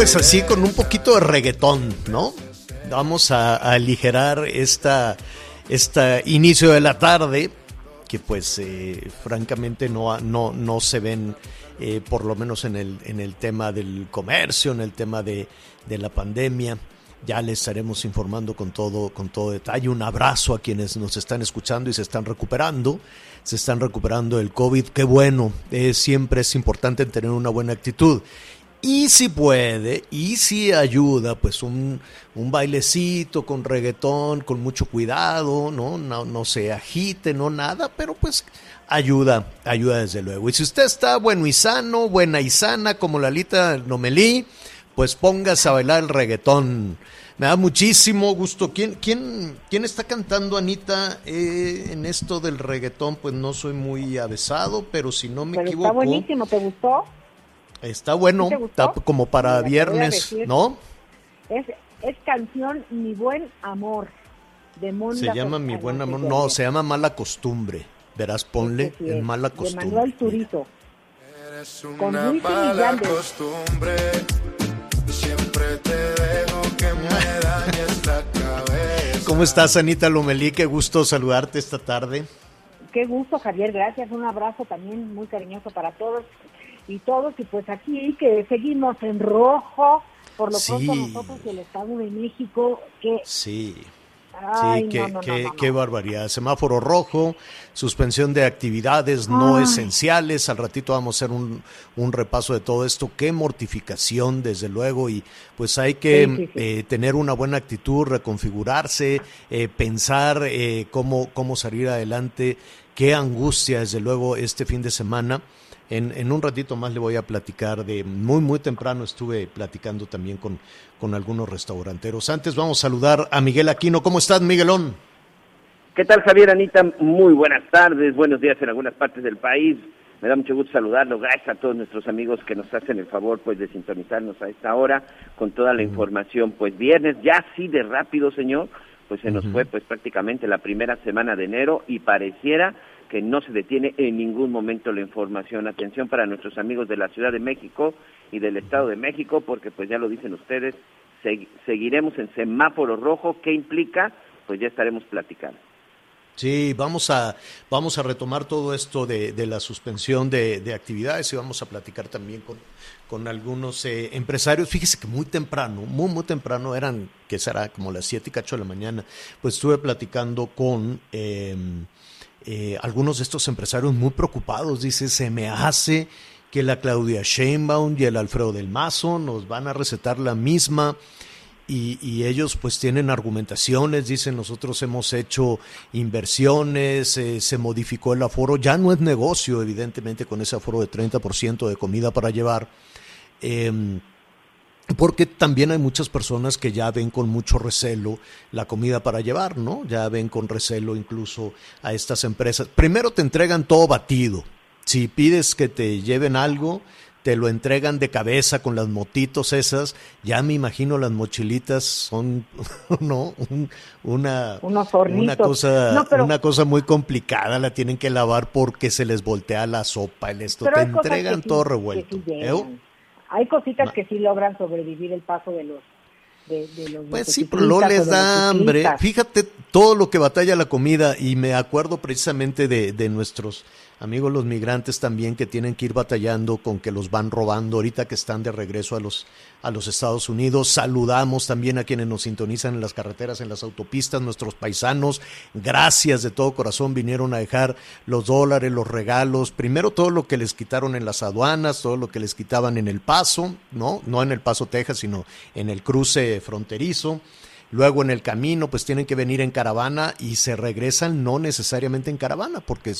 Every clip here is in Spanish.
pues así con un poquito de reggaetón, ¿no? Vamos a, a aligerar esta, esta inicio de la tarde, que pues eh, francamente no, no, no se ven, eh, por lo menos en el, en el tema del comercio, en el tema de, de la pandemia. Ya les estaremos informando con todo, con todo detalle. Un abrazo a quienes nos están escuchando y se están recuperando. Se están recuperando del COVID. Qué bueno. Eh, siempre es importante tener una buena actitud. Y si puede, y si ayuda, pues un, un bailecito con reggaetón, con mucho cuidado, ¿no? No, no se agite, no nada, pero pues ayuda, ayuda desde luego. Y si usted está bueno y sano, buena y sana, como Lalita Nomelí, pues póngase a bailar el reggaetón. Me da muchísimo gusto. ¿Quién, quién, quién está cantando, Anita, eh, en esto del reggaetón? Pues no soy muy avesado, pero si no me Pero equivoco. está buenísimo, ¿te gustó? Está bueno, está como para Mira, viernes. ¿no? Es, es canción Mi Buen Amor de Mon Se llama Mi Buen Amor. No, se llama Mala Costumbre. Verás, ponle Sí, sí, en Mala De Costumbre. Manuel Turito. Eres una mala costumbre. Siempre te dejo que me dañes la cabeza. ¿Cómo estás, Anita Lomelí? Qué gusto saludarte esta tarde. Qué gusto, Javier, gracias. Un abrazo también muy cariñoso para todos y todos. Y pues aquí que seguimos en rojo, por lo Sí. pronto nosotros y el Estado de México, que... Sí. Ay, sí, qué, no, no, no, qué- no, qué no. barbaridad. Semáforo rojo, suspensión de actividades no esenciales. Al ratito vamos a hacer un, un repaso de todo esto. Qué mortificación, desde luego. Y pues hay que Sí, sí, sí. eh, tener una buena actitud, reconfigurarse, eh, pensar eh, cómo, cómo salir adelante. Qué angustia, desde luego, este fin de semana. En, en un ratito más le voy a platicar de muy, muy temprano estuve platicando también con, con algunos restauranteros. Antes vamos a saludar a Miguel Aquino. ¿Cómo estás, Miguelón? ¿Qué tal, Javier, Anita? Muy buenas tardes, buenos días en algunas partes del país. Me da mucho gusto saludarlo. Gracias a todos nuestros amigos que nos hacen el favor pues de sintonizarnos a esta hora con toda la información. Pues viernes, ya así de rápido, señor, pues se nos fue pues prácticamente la primera semana de enero y pareciera que no se detiene en ningún momento la información. Atención para nuestros amigos de la Ciudad de México y del Estado de México, porque pues ya lo dicen ustedes, segui- seguiremos en semáforo rojo. ¿Qué implica? Pues ya estaremos platicando. Sí, vamos a, vamos a retomar todo esto de, de la suspensión de, de actividades y vamos a platicar también con, con algunos eh, empresarios. Fíjese que muy temprano, muy, muy temprano, eran, que será como las siete y cacho de la mañana, pues estuve platicando con eh, eh, algunos de estos empresarios muy preocupados. Dice, se me hace que la Claudia Sheinbaum y el Alfredo del Mazo nos van a recetar la misma y, ellos pues tienen argumentaciones, dicen nosotros hemos hecho inversiones, eh, se modificó el aforo, ya no es negocio evidentemente con ese aforo de 30% de comida para llevar, eh, porque también hay muchas personas que ya ven con mucho recelo la comida para llevar, ¿no? Ya ven con recelo incluso a estas empresas. Primero te entregan todo batido, si pides que te lleven algo, te lo entregan de cabeza con las motitos esas. Ya me imagino las mochilitas son, no, Un- una, Unos una cosa, No, pero- una cosa muy complicada. La tienen que lavar porque se les voltea la sopa, el esto. Te entregan sí- todo revuelto. ¿Eh? Hay cositas que sí logran sobrevivir el paso de los de, de los Pues sí, pero no les da hambre. Fíjate todo lo que batalla la comida y me acuerdo precisamente de, de nuestros amigos los migrantes también que tienen que ir batallando con que los van robando ahorita que están de regreso a los, a los Estados Unidos. Saludamos también a quienes nos sintonizan en las carreteras, en las autopistas, nuestros paisanos. Gracias de todo corazón, vinieron a dejar los dólares, los regalos, primero todo lo que les quitaron en las aduanas, todo lo que les quitaban en el paso, ¿no? No en el paso Texas, sino en el cruce fronterizo. Luego en el camino pues tienen que venir en caravana y se regresan no necesariamente en caravana porque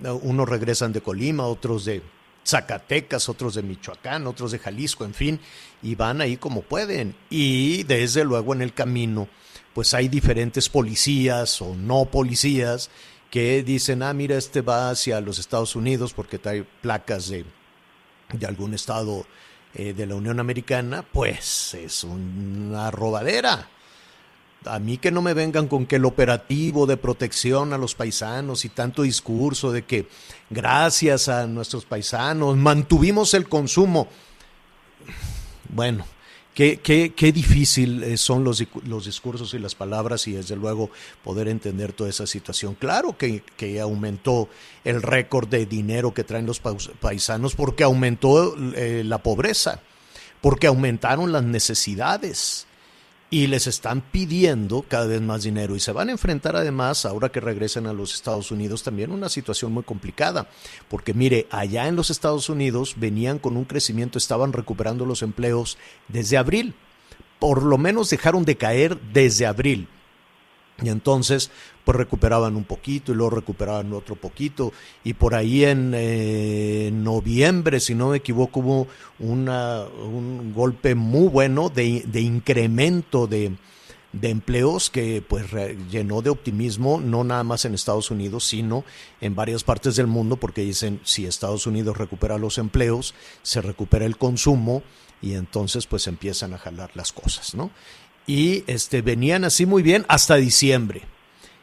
unos regresan de Colima, otros de Zacatecas, otros de Michoacán, otros de Jalisco, en fin, y van ahí como pueden. Y desde luego en el camino pues hay diferentes policías o no policías que dicen, ah, mira, este va hacia los Estados Unidos porque trae placas de, de algún estado eh, de la Unión Americana, pues es una robadera a mí que no me vengan con que el operativo de protección a los paisanos y tanto discurso de que gracias a nuestros paisanos mantuvimos el consumo. Bueno, qué, qué, qué difícil eh, son los, los, discursos y las palabras y desde luego poder entender toda esa situación. Claro que, que aumentó el récord de dinero que traen los paisanos porque aumentó eh, la pobreza, porque aumentaron las necesidades y les están pidiendo cada vez más dinero. Y se van a enfrentar además, ahora que regresen a los Estados Unidos, también una situación muy complicada, porque mire, allá en los Estados Unidos venían con un crecimiento, estaban recuperando los empleos desde abril, por lo menos dejaron de caer desde abril. Y entonces, pues recuperaban un poquito y luego recuperaban otro poquito. Y por ahí en eh, noviembre, si no me equivoco, hubo una, un golpe muy bueno de, de incremento de, de empleos que pues llenó de optimismo no nada más en Estados Unidos sino en varias partes del mundo porque dicen si Estados Unidos recupera los empleos se recupera el consumo y entonces pues empiezan a jalar las cosas no y este, venían así muy bien hasta diciembre.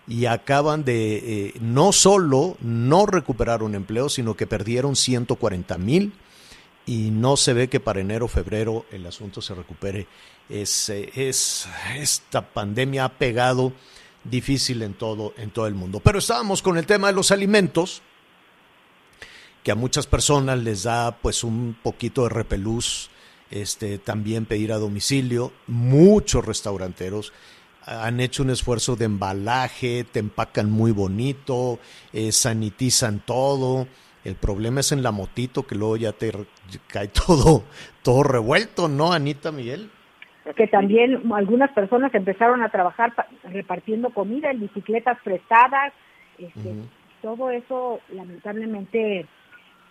Y acaban de eh, no solo no recuperar un empleo, sino que perdieron 140 mil y no se ve que para enero febrero el asunto se recupere. Es, es, esta pandemia ha pegado difícil en todo, en todo el mundo. Pero estábamos con el tema de los alimentos, que a muchas personas les da pues un poquito de repelús este, también pedir a domicilio. Muchos restauranteros han hecho un esfuerzo de embalaje, te empacan muy bonito, eh, sanitizan todo. El problema es en la motito que luego ya te cae todo, todo revuelto, ¿no, Anita Miguel? Que también algunas personas empezaron a trabajar repartiendo comida en bicicletas prestadas. Este, Todo eso, lamentablemente,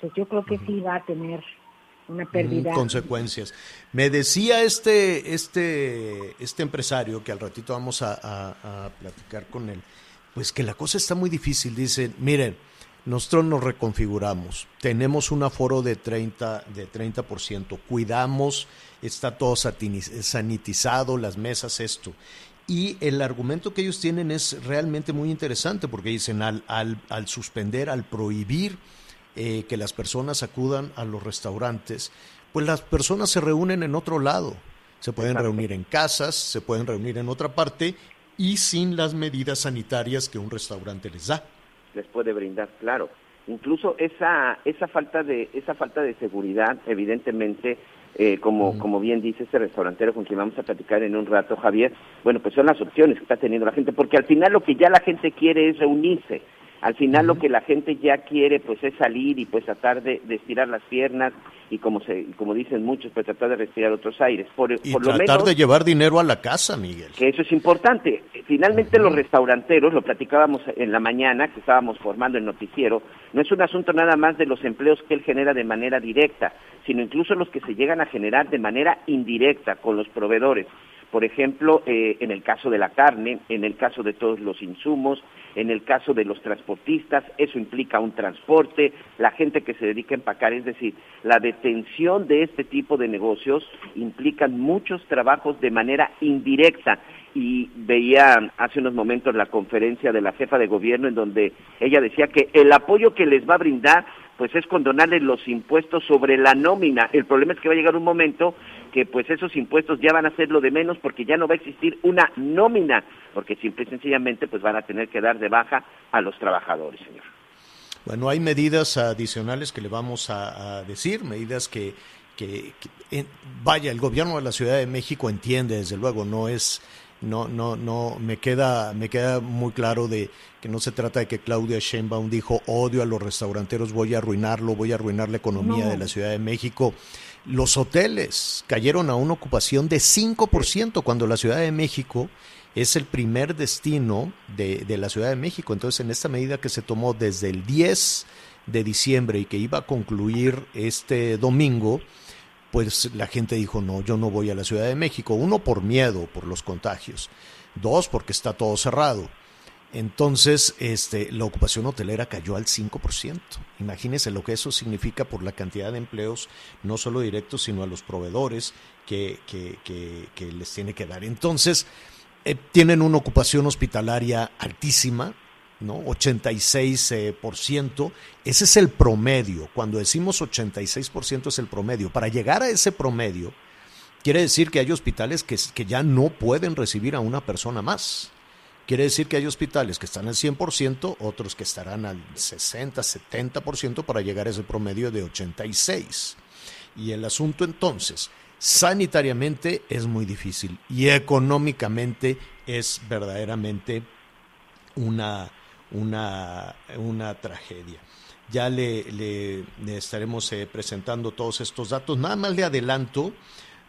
pues yo creo que sí va a tener una pérdida. consecuencias. Me decía este, este, este empresario, que al ratito vamos a, platicar con él, pues que la cosa está muy difícil. Dice, miren, nosotros nos reconfiguramos, tenemos un aforo de 30%, de 30% cuidamos, está todo sanitizado, las mesas, esto. Y el argumento que ellos tienen es realmente muy interesante porque dicen al, al, al suspender, al prohibir eh, que las personas acudan a los restaurantes, pues las personas se reúnen en otro lado. Se pueden reunir en casas, se pueden reunir en otra parte y sin las medidas sanitarias que un restaurante les da. Les puede brindar, claro. Incluso esa esa falta de esa falta de seguridad, evidentemente, eh, como, como bien dice ese restaurantero con quien vamos a platicar en un rato, Javier, bueno, pues son las opciones que está teniendo la gente, porque al final lo que ya la gente quiere es reunirse. Al final lo que la gente ya quiere pues es salir y pues tratar de, estirar las piernas y como se como dicen muchos pues tratar de respirar otros aires. Por, y tratar de llevar dinero a la casa, Miguel. Que eso es importante. Finalmente los restauranteros, lo platicábamos en la mañana que estábamos formando el noticiero, no es un asunto nada más de los empleos que él genera de manera directa, sino incluso los que se llegan a generar de manera indirecta con los proveedores por ejemplo, eh, en el caso de la carne, en el caso de todos los insumos, en el caso de los transportistas, eso implica un transporte, la gente que se dedica a empacar, es decir, la detención de este tipo de negocios implican muchos trabajos de manera indirecta y veía hace unos momentos la conferencia de la jefa de gobierno en donde ella decía que el apoyo que les va a brindar pues es condonarles los impuestos sobre la nómina. El problema es que va a llegar un momento que pues esos impuestos ya van a ser lo de menos porque ya no va a existir una nómina, porque simple y sencillamente pues van a tener que dar de baja a los trabajadores, señor. Bueno, hay medidas adicionales que le vamos a, decir, medidas que, que, vaya, el gobierno de la Ciudad de México entiende, desde luego, no es, no, no, no, me queda, me queda muy claro de que no se trata de que Claudia Sheinbaum dijo odio a los restauranteros, voy a arruinarlo, voy a arruinar la economía de la Ciudad de México. Los hoteles cayeron a una ocupación de 5% cuando la Ciudad de México es el primer destino de, de, la Ciudad de México. Entonces, en esta medida que se tomó desde el 10 de diciembre y que iba a concluir este domingo, pues la gente dijo, no, yo no voy a la Ciudad de México. Uno, por miedo, por los contagios. Dos, porque está todo cerrado. Entonces, este, la ocupación hotelera cayó al 5%. Imagínense lo que eso significa por la cantidad de empleos, no solo directos, sino a los proveedores que, que, que les tiene que dar. Entonces, eh, tienen una ocupación hospitalaria altísima, ¿no? 86%. Ese es el promedio. Cuando decimos 86% es el promedio. Para llegar a ese promedio, quiere decir que hay hospitales que, que ya no pueden recibir a una persona más. Quiere decir que hay hospitales que están al 100%, otros que estarán al 60, 70% para llegar a ese promedio de 86. Y el asunto entonces sanitariamente es muy difícil y económicamente es verdaderamente una, una, una tragedia. Ya le, le, estaremos eh, presentando todos estos datos. Nada más le adelanto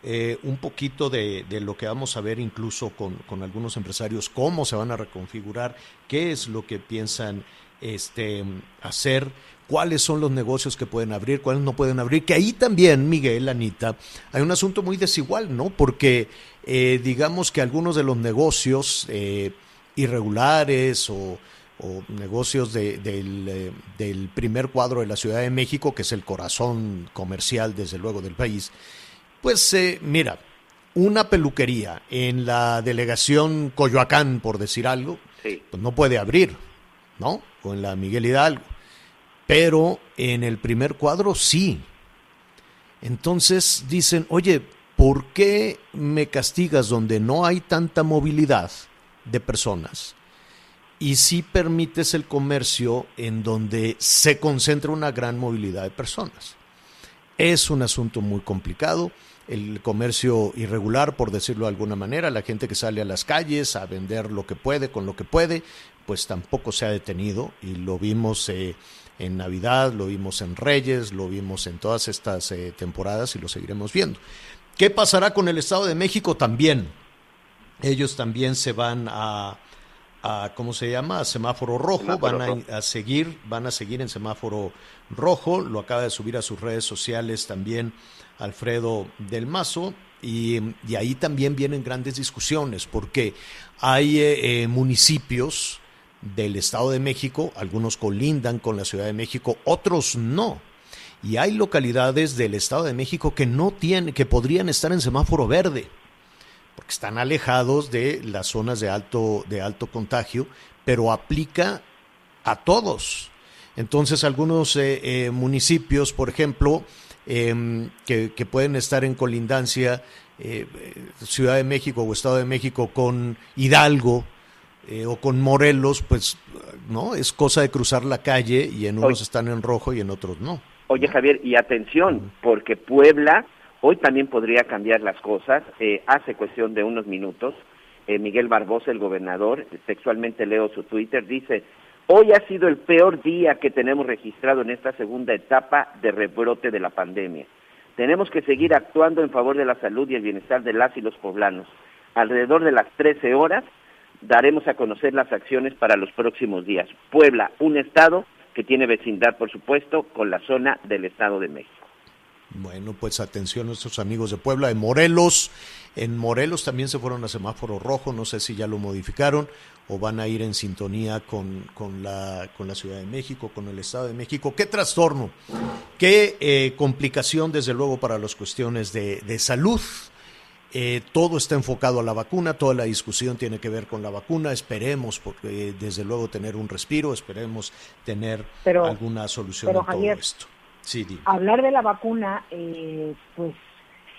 eh, un poquito de, de, lo que vamos a ver incluso con, con, algunos empresarios, cómo se van a reconfigurar, qué es lo que piensan este, hacer cuáles son los negocios que pueden abrir, cuáles no pueden abrir, que ahí también, Miguel, Anita, hay un asunto muy desigual, ¿no? Porque eh, digamos que algunos de los negocios eh, irregulares o, negocios de, del, del, primer cuadro de la Ciudad de México, que es el corazón comercial, desde luego, del país, pues mira, una peluquería en la delegación Coyoacán, por decir algo, pues no puede abrir, ¿no? O en la Miguel Hidalgo pero en el primer cuadro sí. Entonces dicen, oye, ¿por qué me castigas donde no hay tanta movilidad de personas? Y sí permites el comercio en donde se concentra una gran movilidad de personas. Es un asunto muy complicado el comercio irregular, por decirlo de alguna manera, la gente que sale a las calles a vender lo que puede con lo que puede, pues tampoco se ha detenido y lo vimos eh, en Navidad, lo vimos en Reyes, lo vimos en todas estas eh, temporadas y lo seguiremos viendo. ¿Qué pasará con el Estado de México también? Ellos también se van a, ¿cómo se llama? A semáforo rojo, van a, seguir, van a seguir en semáforo rojo, lo acaba de subir a sus redes sociales también Alfredo del Mazo, y, ahí también vienen grandes discusiones, porque hay eh, eh, municipios del Estado de México, algunos colindan con la Ciudad de México, otros no. Y hay localidades del Estado de México que no tienen, que podrían estar en semáforo verde, porque están alejados de las zonas de alto, de alto contagio, pero aplica a todos. Entonces, algunos eh, eh, municipios, por ejemplo, em, que, que, pueden estar en colindancia, eh, Ciudad de México o Estado de México con Hidalgo, eh, o con Morelos, pues no, es cosa de cruzar la calle y en unos están en rojo y en otros no. Oye Javier, y atención, porque Puebla hoy también podría cambiar las cosas. Eh, hace cuestión de unos minutos, eh, Miguel Barbosa, el gobernador, textualmente leo su Twitter, dice, hoy ha sido el peor día que tenemos registrado en esta segunda etapa de rebrote de la pandemia. Tenemos que seguir actuando en favor de la salud y el bienestar de las y los poblanos. Alrededor de las 13 horas daremos a conocer las acciones para los próximos días. Puebla, un estado que tiene vecindad, por supuesto, con la zona del Estado de México. Bueno, pues atención a nuestros amigos de Puebla, de Morelos. En Morelos también se fueron a semáforo rojo, no sé si ya lo modificaron o van a ir en sintonía con, con, la, con la Ciudad de México, con el Estado de México. Qué trastorno, qué eh, complicación, desde luego, para las cuestiones de, de salud. Eh, todo está enfocado a la vacuna, toda la discusión tiene que ver con la vacuna. Esperemos, porque desde luego tener un respiro, esperemos tener alguna solución a todo esto. Sí, hablar de la vacuna, eh, pues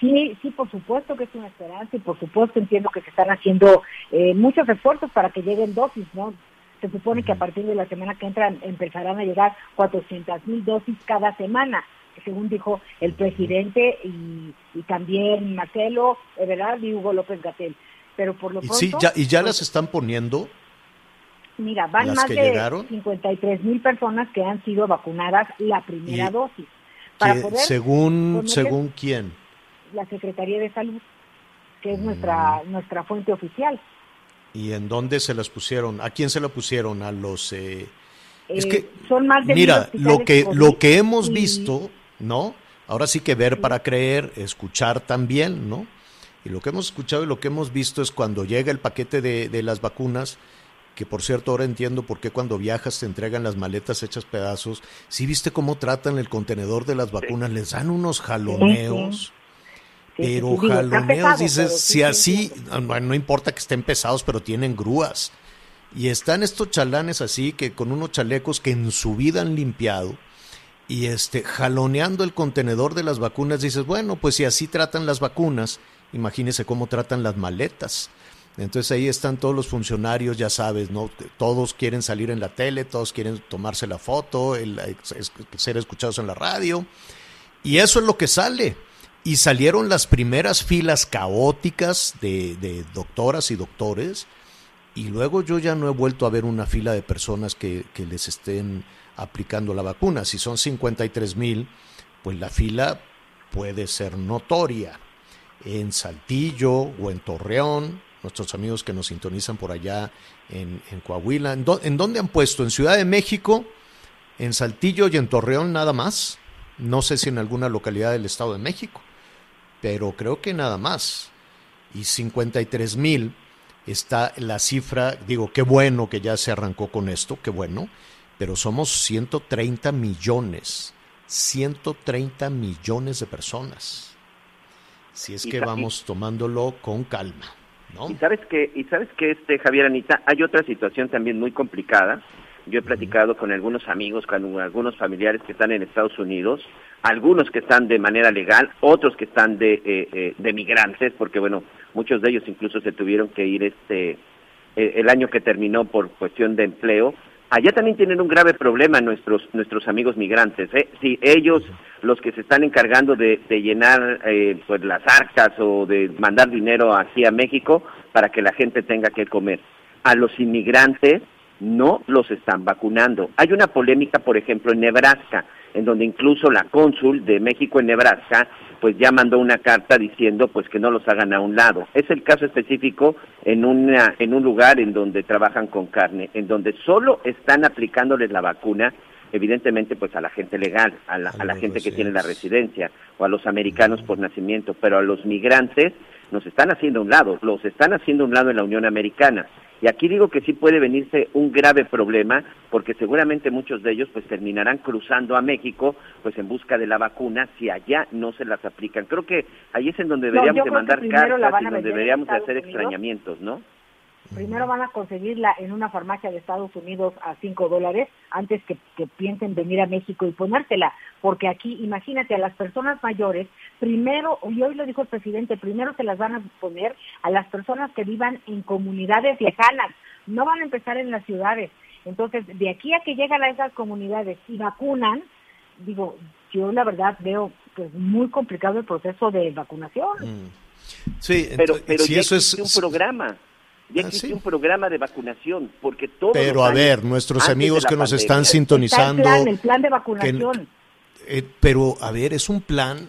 sí, sí, por supuesto que es una esperanza y por supuesto entiendo que se están haciendo eh, muchos esfuerzos para que lleguen dosis, ¿no? Se supone que a partir de la semana que entra empezarán a llegar 400 mil dosis cada semana, según dijo el presidente y, y también Marcelo Ebrard y Hugo López Gatel. Pero por lo Y pronto... sí, ya, y ya pues, las están poniendo. Mira, van más de llegaron. 53 mil personas que han sido vacunadas la primera dosis. Para que poder según, según quién. la Secretaría de Salud, que es Mm. nuestra nuestra fuente oficial. ¿Y en dónde se las pusieron? ¿A quién se la pusieron? A los... eh, es Eh, que, son más de mira, lo que, COVID lo que hemos y- visto, ¿no? Ahora sí que ver para creer, escuchar también, ¿no? Y lo que hemos escuchado y lo que hemos visto es cuando llega el paquete de, de las vacunas, que por cierto ahora entiendo por qué cuando viajas te entregan las maletas hechas pedazos. Si viste cómo tratan el contenedor de las vacunas, les dan unos jaloneos. Sí, sí, Pero jaloneos, pesado, dices, pero si sí, así, sí. no, no importa que estén pesados, pero tienen grúas. Y están estos chalanes así, que con unos chalecos que en su vida han limpiado, y este, jaloneando el contenedor de las vacunas, dices, bueno, pues si así tratan las vacunas, imagínese cómo tratan las maletas. Entonces ahí están todos los funcionarios, ya sabes, ¿no? Todos quieren salir en la tele, todos quieren tomarse la foto, ser escuchados en la radio. Y eso es lo que sale. Y salieron las primeras filas caóticas de, doctoras y doctores. Y luego yo ya no he vuelto a ver una fila de personas que, que les estén aplicando la vacuna. Si son 53 mil, pues la fila puede ser notoria. En Saltillo o en Torreón, nuestros amigos que nos sintonizan por allá en, en Coahuila. ¿En, ¿En dónde han puesto? ¿En Ciudad de México? ¿En Saltillo y en Torreón nada más? No sé si en alguna localidad del Estado de México, pero creo que nada más. Y 53 mil está la cifra, digo, qué bueno que ya se arrancó con esto, qué bueno, pero somos 130 millones, 130 millones de personas. Si es que vamos tomándolo con calma, ¿no? Y sabes que, y sabes que este Javier Anita, hay otra situación también muy complicada. Yo he platicado con algunos amigos, con algunos familiares que están en Estados Unidos, algunos que están de manera legal, otros que están de, eh, eh, de migrantes, porque bueno, muchos de ellos incluso se tuvieron que ir este eh, el año que terminó por cuestión de empleo. Allá también tienen un grave problema nuestros nuestros amigos migrantes. ¿eh? Si ellos, los que se están encargando de, de llenar eh, pues las arcas o de mandar dinero aquí a México para que la gente tenga que comer, a los inmigrantes no los están vacunando. Hay una polémica, por ejemplo, en Nebraska, en donde incluso la cónsul de México en Nebraska, pues ya mandó una carta diciendo pues que no los hagan a un lado. Es el caso específico en una en un lugar en donde trabajan con carne, en donde solo están aplicándoles la vacuna evidentemente pues a la gente legal, a la, A la gente que tiene la residencia o a los americanos por nacimiento, pero a los migrantes nos están haciendo a un lado, los están haciendo a un lado en la Unión Americana. Y aquí digo que sí puede venirse un grave problema, porque seguramente muchos de ellos pues terminarán cruzando a México pues en busca de la vacuna si allá no se las aplican. Creo que ahí es en donde deberíamos de mandar cartas y donde deberíamos de hacer Unidos. extrañamientos, ¿no? Primero van a conseguirla en una farmacia de Estados Unidos a 5 dólares antes que, que piensen venir a México y ponérsela. Porque aquí, imagínate, a las personas mayores, primero, y hoy lo dijo el presidente, primero se las van a poner a las personas que vivan en comunidades lejanas. No van a empezar en las ciudades. Entonces, de aquí a que llegan a esas comunidades y vacunan, digo, yo la verdad veo pues muy complicado el proceso de vacunación. Mm. Sí, Pero, si ya eso es, un programa, ya Ah, existe sí. un programa de vacunación, porque todos Pero a ver, nuestros amigos que nos pandemia, están Está el sintonizando, plan, el plan de vacunación. eh, pero a ver, es un plan.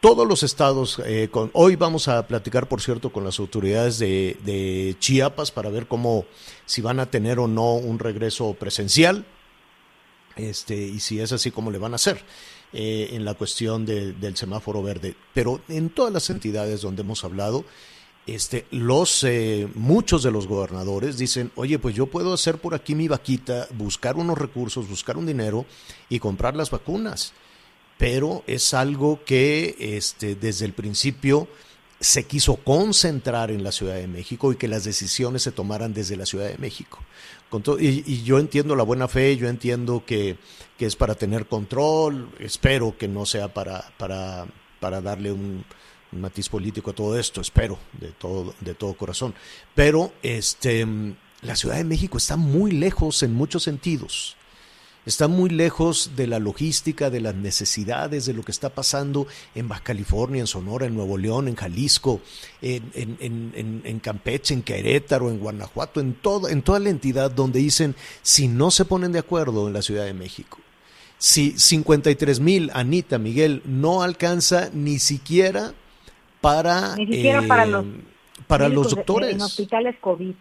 Todos los estados, eh, con, hoy vamos a platicar, por cierto, con las autoridades de, de Chiapas para ver cómo, si van a tener o no un regreso presencial, este, y si es así, cómo le van a hacer eh, en la cuestión de- del semáforo verde. Pero en todas las entidades donde hemos hablado, este, los eh, muchos de los gobernadores dicen, oye, pues yo puedo hacer por aquí mi vaquita, buscar unos recursos, buscar un dinero y comprar las vacunas. Pero es algo que este, desde el principio se quiso concentrar en la Ciudad de México y que las decisiones se tomaran desde la Ciudad de México. Y, y yo entiendo la buena fe, yo entiendo que, que es para tener control, espero que no sea para, para, para darle un matiz político a todo esto, espero de todo, de todo corazón. Pero este la Ciudad de México está muy lejos en muchos sentidos. Está muy lejos de la logística, de las necesidades, de lo que está pasando en Baja California, en Sonora, en Nuevo León, en Jalisco, en, en, en, Campeche, en Querétaro, en Guanajuato, en, todo, en toda la entidad donde dicen, si no se ponen de acuerdo en la Ciudad de México, si 53 mil, Anita, Miguel, no alcanza ni siquiera para, ni siquiera para los, para los doctores. en hospitales COVID.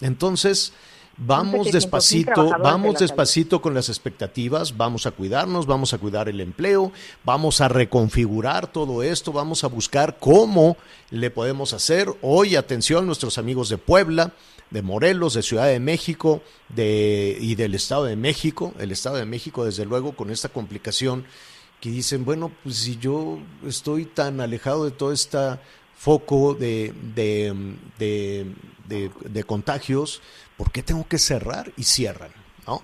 Entonces, vamos despacito, vamos despacito con las expectativas, vamos a cuidarnos, vamos a cuidar el empleo, vamos a reconfigurar todo esto, vamos a buscar cómo le podemos hacer. Hoy, atención, nuestros amigos de Puebla, de Morelos, de Ciudad de México de, y del Estado de México, el Estado de México, desde luego, con esta complicación que dicen, bueno, pues si yo estoy tan alejado de todo este foco de, de, de contagios, ¿por qué tengo que cerrar? Y cierran, ¿no?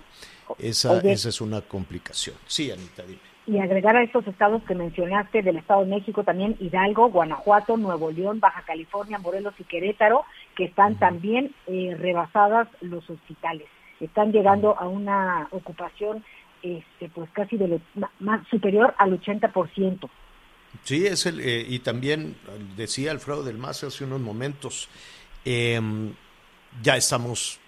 Esa, esa es una complicación. Sí, Anita, dime. Y agregar a estos estados que mencionaste del Estado de México también Hidalgo, Guanajuato, Nuevo León, Baja California, Morelos y Querétaro, que están también eh, rebasadas los hospitales. Están llegando a una ocupación este, pues casi de más superior al 80%. Sí, es el, eh, y también decía Alfredo del Mazo hace unos momentos, eh, ya estamos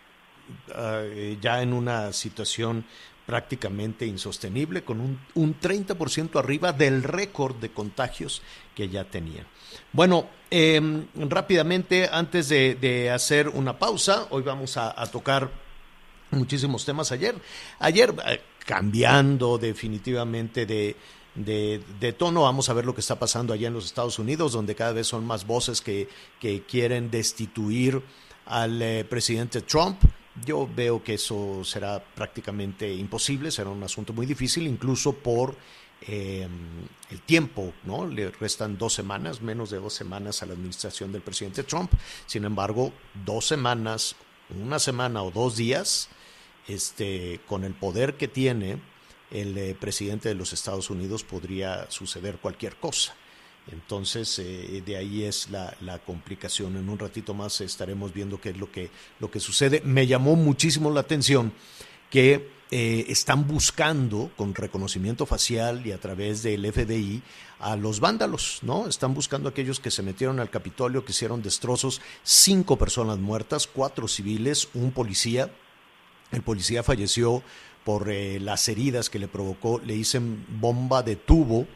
uh, ya en una situación prácticamente insostenible, con un, un 30% arriba del récord de contagios que ya tenían. Bueno, eh, rápidamente, antes de, de, hacer una pausa, hoy vamos a, a tocar muchísimos temas ayer. Ayer, eh, cambiando definitivamente de, de, tono. Vamos a ver lo que está pasando allá en los Estados Unidos, donde cada vez son más voces que, que quieren destituir al eh, presidente Trump. Yo veo que eso será prácticamente imposible, será un asunto muy difícil, incluso por eh, el tiempo, ¿no? Le restan dos semanas, menos de dos semanas a la administración del presidente Trump. Sin embargo, dos semanas, una semana o dos días, este, con el poder que tiene el eh, presidente de los Estados Unidos, podría suceder cualquier cosa. Entonces, eh, de ahí es la, complicación. En un ratito más estaremos viendo qué es lo que, lo que sucede. Me llamó muchísimo la atención que eh, están buscando con reconocimiento facial y a través del FBI a los vándalos, ¿no? Están buscando a aquellos que se metieron al Capitolio, que hicieron destrozos, cinco personas muertas, cuatro civiles, un policía. El policía falleció por eh, las heridas que le provocó, le dicen bomba de tubo,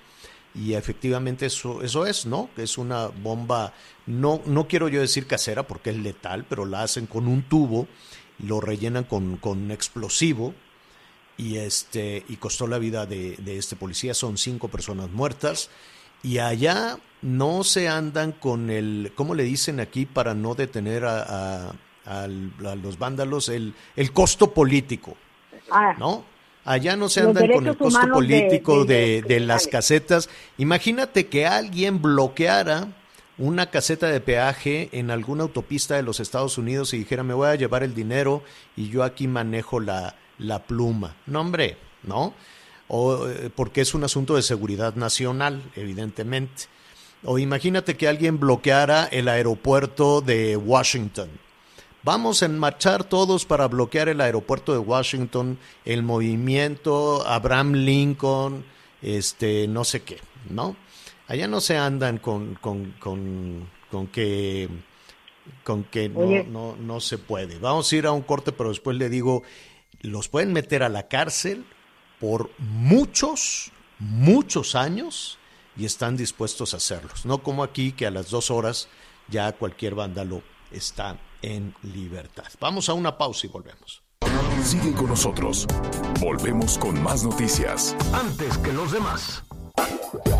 y efectivamente eso, eso es, ¿no? Es una bomba, no, no quiero yo decir casera porque es letal, pero la hacen con un tubo, lo rellenan con, con explosivo y, este, y costó la vida de, de este policía. Son cinco personas muertas y allá no se andan con el, ¿cómo le dicen aquí para no detener a, a, a los vándalos? El, el costo político, Ah, ¿no? Allá no se andan con el costo político de, de, de, las casetas. Imagínate que alguien bloqueara una caseta de peaje en alguna autopista de los Estados Unidos y dijera, me voy a llevar el dinero y yo aquí manejo la, la pluma. No, hombre, ¿no? O, porque es un asunto de seguridad nacional, evidentemente. O imagínate que alguien bloqueara el aeropuerto de Washington Vamos a marchar todos para bloquear el aeropuerto de Washington, el movimiento Abraham Lincoln, este, no sé qué, ¿no? Allá no se andan con, con, con, con que con que no, no, no se puede. Vamos a ir a un corte, pero después le digo, los pueden meter a la cárcel por muchos, muchos años y están dispuestos a hacerlos. No como aquí que a las dos horas ya cualquier vándalo está en libertad. Vamos a una pausa y volvemos. Sigue con nosotros. Volvemos con más noticias. Antes que los demás.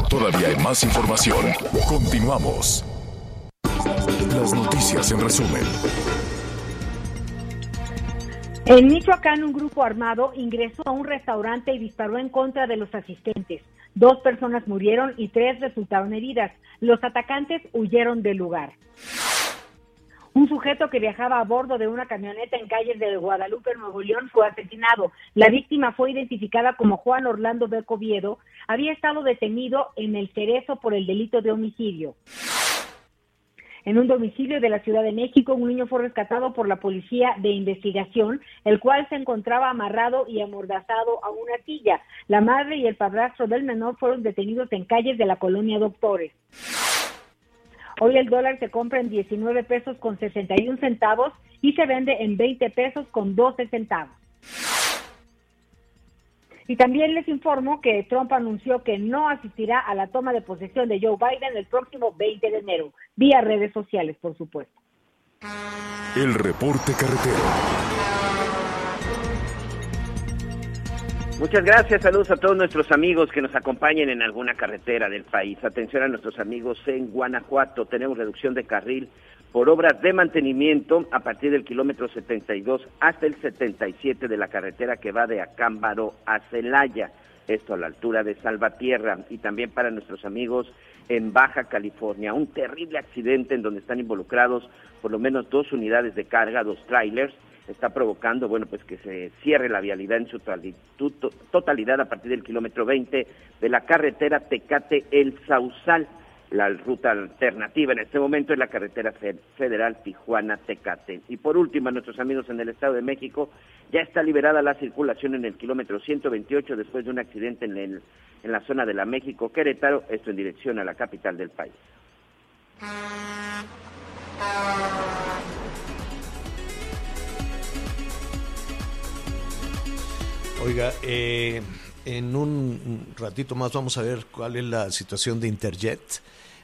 Todavía hay más información. Continuamos. Las noticias en resumen. En Michoacán, un grupo armado ingresó a un restaurante y disparó en contra de los asistentes. Dos personas murieron y tres resultaron heridas. Los atacantes huyeron del lugar. Un sujeto que viajaba a bordo de una camioneta en calles de Guadalupe, Nuevo León, fue asesinado. La víctima fue identificada como Juan Orlando Becoviedo. Había estado detenido en el Cerezo por el delito de homicidio. En un domicilio de la Ciudad de México, un niño fue rescatado por la policía de investigación, el cual se encontraba amarrado y amordazado a una silla. La madre y el padrastro del menor fueron detenidos en calles de la colonia Doctores. Hoy el dólar se compra en 19 pesos con 61 centavos y se vende en 20 pesos con 12 centavos. Y también les informo que Trump anunció que no asistirá a la toma de posesión de Joe Biden el próximo 20 de enero, vía redes sociales, por supuesto. El reporte carretero. Muchas gracias, saludos a todos nuestros amigos que nos acompañen en alguna carretera del país. Atención a nuestros amigos en Guanajuato, tenemos reducción de carril por obras de mantenimiento a partir del kilómetro 72 hasta el 77 de la carretera que va de Acámbaro a Celaya, esto a la altura de Salvatierra, y también para nuestros amigos en Baja California. Un terrible accidente en donde están involucrados por lo menos dos unidades de carga, dos trailers, está provocando, bueno, pues que se cierre la vialidad en su totalidad a partir del kilómetro 20 de la carretera Tecate-El Sausal. La ruta alternativa en este momento es la carretera federal Tijuana-Tecate. Y por último, a nuestros amigos en el Estado de México, ya está liberada la circulación en el kilómetro 128 después de un accidente en, el, en la zona de la México-Querétaro, esto en dirección a la capital del país. Oiga, eh, en un ratito más vamos a ver cuál es la situación de Interjet.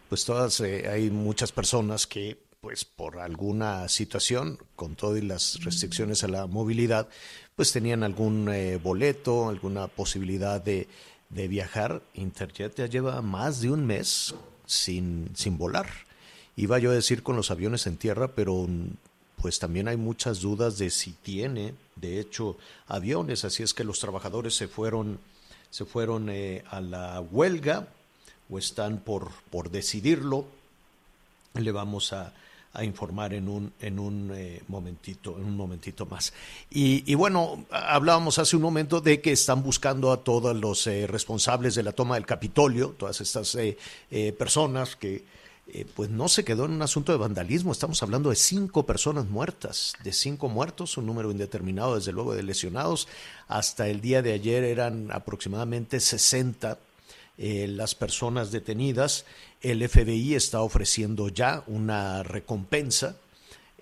Pues todas, eh, hay muchas personas que, pues por alguna situación, con todas las restricciones a la movilidad, pues tenían algún eh, boleto, alguna posibilidad de, de viajar. Interjet ya lleva más de un mes sin, sin volar. Iba yo a decir con los aviones en tierra, pero pues también hay muchas dudas de si tiene, de hecho, aviones, así es que los trabajadores se fueron, se fueron eh, a la huelga o están por, por decidirlo. Le vamos a, a informar en un, en un eh, momentito, en un momentito más. Y, bueno, hablábamos hace un momento de que están buscando a todos los eh, responsables de la toma del Capitolio, todas estas eh personas que eh, pues no se quedó en un asunto de vandalismo. Estamos hablando de cinco personas muertas, de cinco muertos, un número indeterminado, desde luego, de lesionados. Hasta el día de ayer eran aproximadamente 60 eh, las personas detenidas. El FBI está ofreciendo ya una recompensa.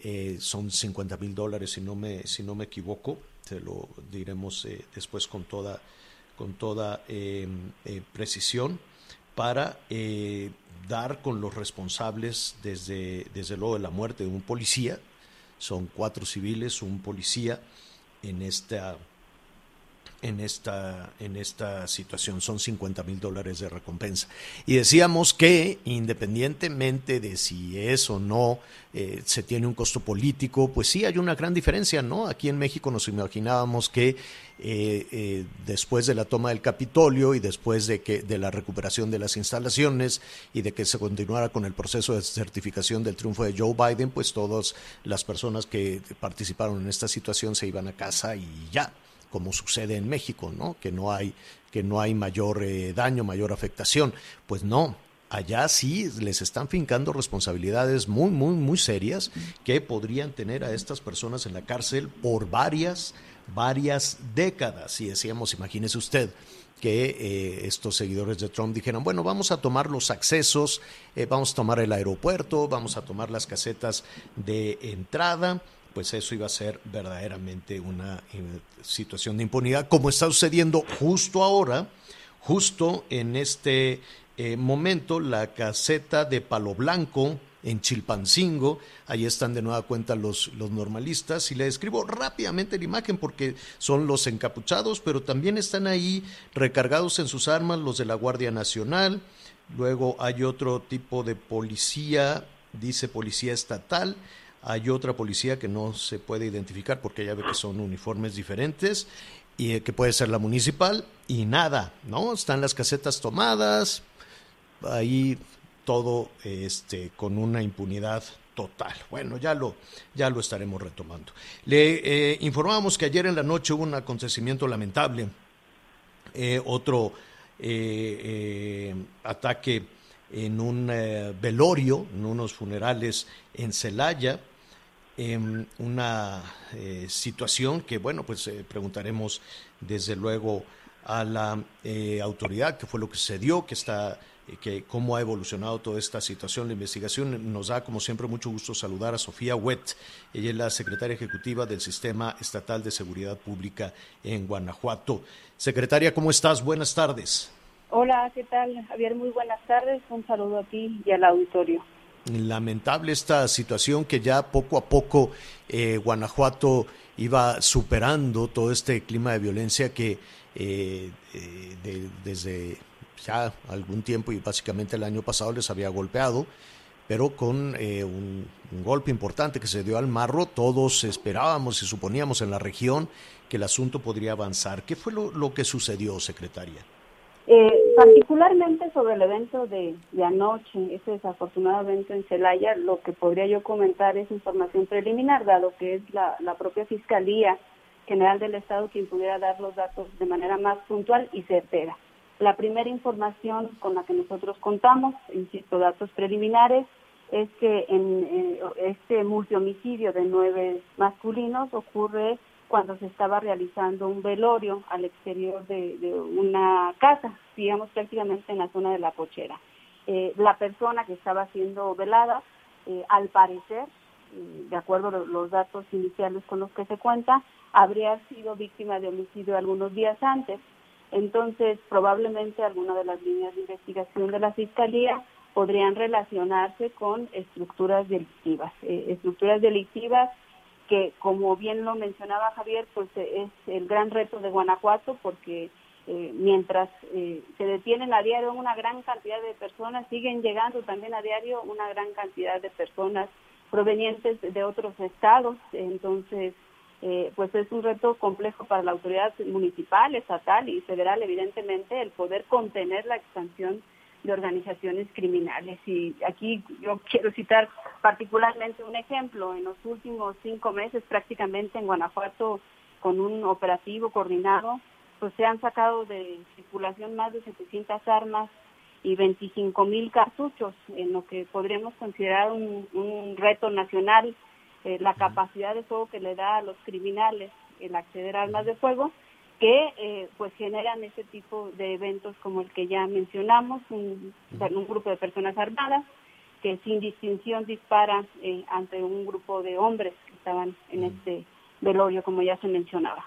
Eh, son 50 mil dólares, si no me, si no me equivoco. Se lo diremos después con toda, con toda precisión para dar con los responsables desde, desde luego de la muerte de un policía. Son cuatro civiles, un policía en esta, en esta, en esta situación. Son 50 mil dólares de recompensa. Y decíamos que independientemente de si es o no eh, se tiene un costo político, pues sí hay una gran diferencia, ¿no? Aquí en México nos imaginábamos que eh, eh, después de la toma del Capitolio y después de que de la recuperación de las instalaciones y de que se continuara con el proceso de certificación del triunfo de Joe Biden, pues todas las personas que participaron en esta situación se iban a casa y ya como sucede en México, ¿no? Que no hay, que no hay mayor eh, daño, mayor afectación. Pues no, allá sí les están fincando responsabilidades muy, muy, muy serias que podrían tener a estas personas en la cárcel por varias, varias décadas. Y decíamos, imagínese usted que eh, estos seguidores de Trump dijeron, bueno, vamos a tomar los accesos, eh, vamos a tomar el aeropuerto, vamos a tomar las casetas de entrada, pues eso iba a ser verdaderamente una eh, situación de impunidad, como está sucediendo justo ahora, justo en este eh, momento, la caseta de Palo Blanco en Chilpancingo, ahí están de nueva cuenta los, los normalistas, y le describo rápidamente la imagen porque son los encapuchados, pero también están ahí recargados en sus armas los de la Guardia Nacional, luego hay otro tipo de policía, dice policía estatal, hay otra policía que no se puede identificar porque ya ve que son uniformes diferentes y eh, que puede ser la municipal y nada, ¿no? Están las casetas tomadas, ahí todo este con una impunidad total. Bueno, ya lo, ya lo estaremos retomando. Le eh, informamos que ayer en la noche hubo un acontecimiento lamentable, eh, otro eh, ataque en un velorio, en unos funerales en Celaya. Em, una eh, situación que, bueno, pues eh, preguntaremos desde luego a la autoridad qué fue lo que se dio, que está que cómo ha evolucionado toda esta situación. La investigación nos da, como siempre, mucho gusto saludar a Sofía Wett. Ella es la secretaria ejecutiva del Sistema Estatal de Seguridad Pública en Guanajuato. Secretaria, ¿cómo estás? Buenas tardes. Hola, ¿qué tal, Javier? Muy buenas tardes. Un saludo a ti y al auditorio. Lamentable esta situación que ya poco a poco eh, Guanajuato iba superando todo este clima de violencia que eh, eh, desde ya algún tiempo y básicamente el año pasado les había golpeado, pero con un, golpe importante que se dio al marro, todos esperábamos y suponíamos en la región que el asunto podría avanzar. ¿Qué fue lo, que sucedió, secretaria? Eh, particularmente sobre el evento de, anoche, ese desafortunado evento en Celaya, lo que podría yo comentar es información preliminar, dado que es la, propia Fiscalía General del Estado quien pudiera dar los datos de manera más puntual y certera. La primera información con la que nosotros contamos, insisto, datos preliminares, es que en, eh, este multihomicidio de nueve masculinos ocurre cuando se estaba realizando un velorio al exterior de, una casa, digamos prácticamente en la zona de la cochera. Eh, la persona que estaba siendo velada, eh, al parecer, de acuerdo a los datos iniciales con los que se cuenta, habría sido víctima de homicidio algunos días antes. Entonces, probablemente alguna de las líneas de investigación de la Fiscalía podrían relacionarse con estructuras delictivas, eh, estructuras delictivas que, como bien lo mencionaba Javier, pues eh, es el gran reto de Guanajuato porque eh, mientras se detienen a diario una gran cantidad de personas, siguen llegando también a diario una gran cantidad de personas provenientes de otros estados. Entonces, eh, pues es un reto complejo para la autoridad municipal, estatal y federal, evidentemente, el poder contener la expansión de organizaciones criminales. Y aquí yo quiero citar particularmente un ejemplo. En los últimos cinco meses, prácticamente en Guanajuato, con un operativo coordinado, pues se han sacado de circulación más de 700 armas y 25 mil cartuchos, en lo que podríamos considerar un reto nacional eh, la capacidad de fuego que le da a los criminales el acceder a armas de fuego que eh, pues generan ese tipo de eventos como el que ya mencionamos, un, un grupo de personas armadas que sin distinción dispara eh, ante un grupo de hombres que estaban en este velorio, como ya se mencionaba.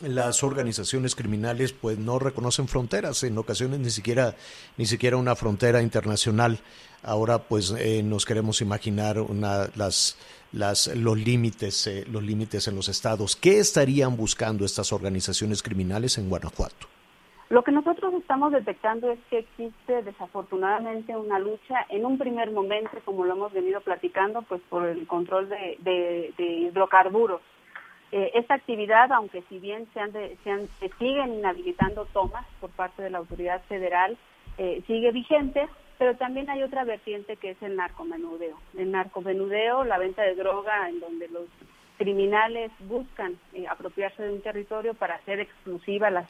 Las organizaciones criminales pues no reconocen fronteras, en ocasiones ni siquiera ni siquiera una frontera internacional. Ahora pues eh, nos queremos imaginar una, las, las, los límites eh, los límites en los estados. ¿Qué estarían buscando estas organizaciones criminales en Guanajuato? Lo que nosotros estamos detectando es que existe desafortunadamente una lucha en un primer momento, como lo hemos venido platicando, pues por el control de, de hidrocarburos eh, esta actividad, aunque si bien se, han se, siguen inhabilitando tomas por parte de la autoridad federal, eh, sigue vigente, pero también hay otra vertiente que es el narcomenudeo. El narcomenudeo, la venta de droga en donde los criminales buscan eh, apropiarse de un territorio para hacer exclusiva la,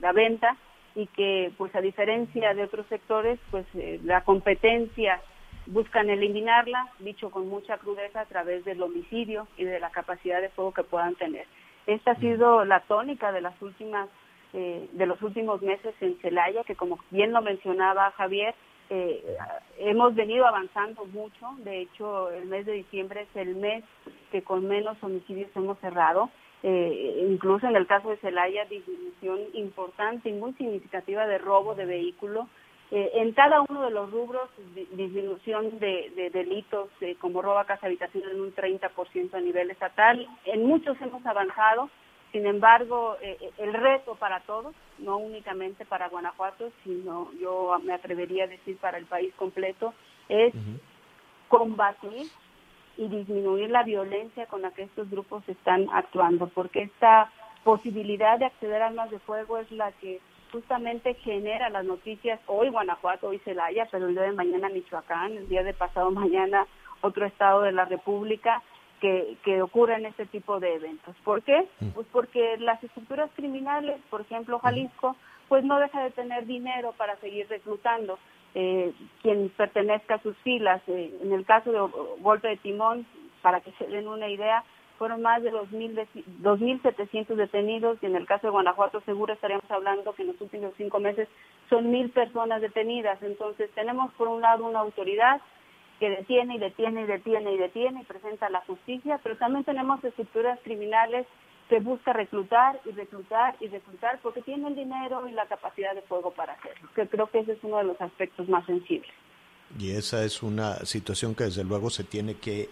la venta y que, pues a diferencia de otros sectores, pues la competencia buscan eliminarla, dicho con mucha crudeza, a través del homicidio y de la capacidad de fuego que puedan tener. Esta ha sido la tónica de las últimas eh, de los últimos meses en Celaya, que como bien lo mencionaba Javier, eh, hemos venido avanzando mucho. De hecho, el mes de diciembre es el mes que con menos homicidios hemos cerrado. Eh, incluso en el caso de Celaya, disminución importante y muy significativa de robo de vehículos eh, en cada uno de los rubros, disminución de, delitos eh, como roba, casa, habitación en un 30% a nivel estatal. En muchos hemos avanzado, sin embargo, eh, el reto para todos, no únicamente para Guanajuato, sino yo me atrevería a decir para el país completo, es combatir y disminuir la violencia con la que estos grupos están actuando, porque esta posibilidad de acceder a armas de fuego es la que justamente genera las noticias. Hoy Guanajuato, hoy Celaya, pero el día de mañana Michoacán, el día de pasado mañana otro estado de la República, que, que ocurren este tipo de eventos. ¿Por qué? Mm. Pues porque las estructuras criminales, por ejemplo Jalisco, pues no deja de tener dinero para seguir reclutando. eh, quien pertenezca a sus filas. Eh, en el caso de golpe de timón, para que se den una idea, fueron más de 2.700 detenidos y en el caso de Guanajuato seguro estaríamos hablando que en los últimos cinco meses son mil personas detenidas. Entonces tenemos por un lado una autoridad que detiene y detiene y detiene y detiene y presenta la justicia, pero también tenemos estructuras criminales que busca reclutar y reclutar y reclutar porque tiene el dinero y la capacidad de fuego para hacerlo, que creo que ese es uno de los aspectos más sensibles. Y esa es una situación que desde luego se tiene que,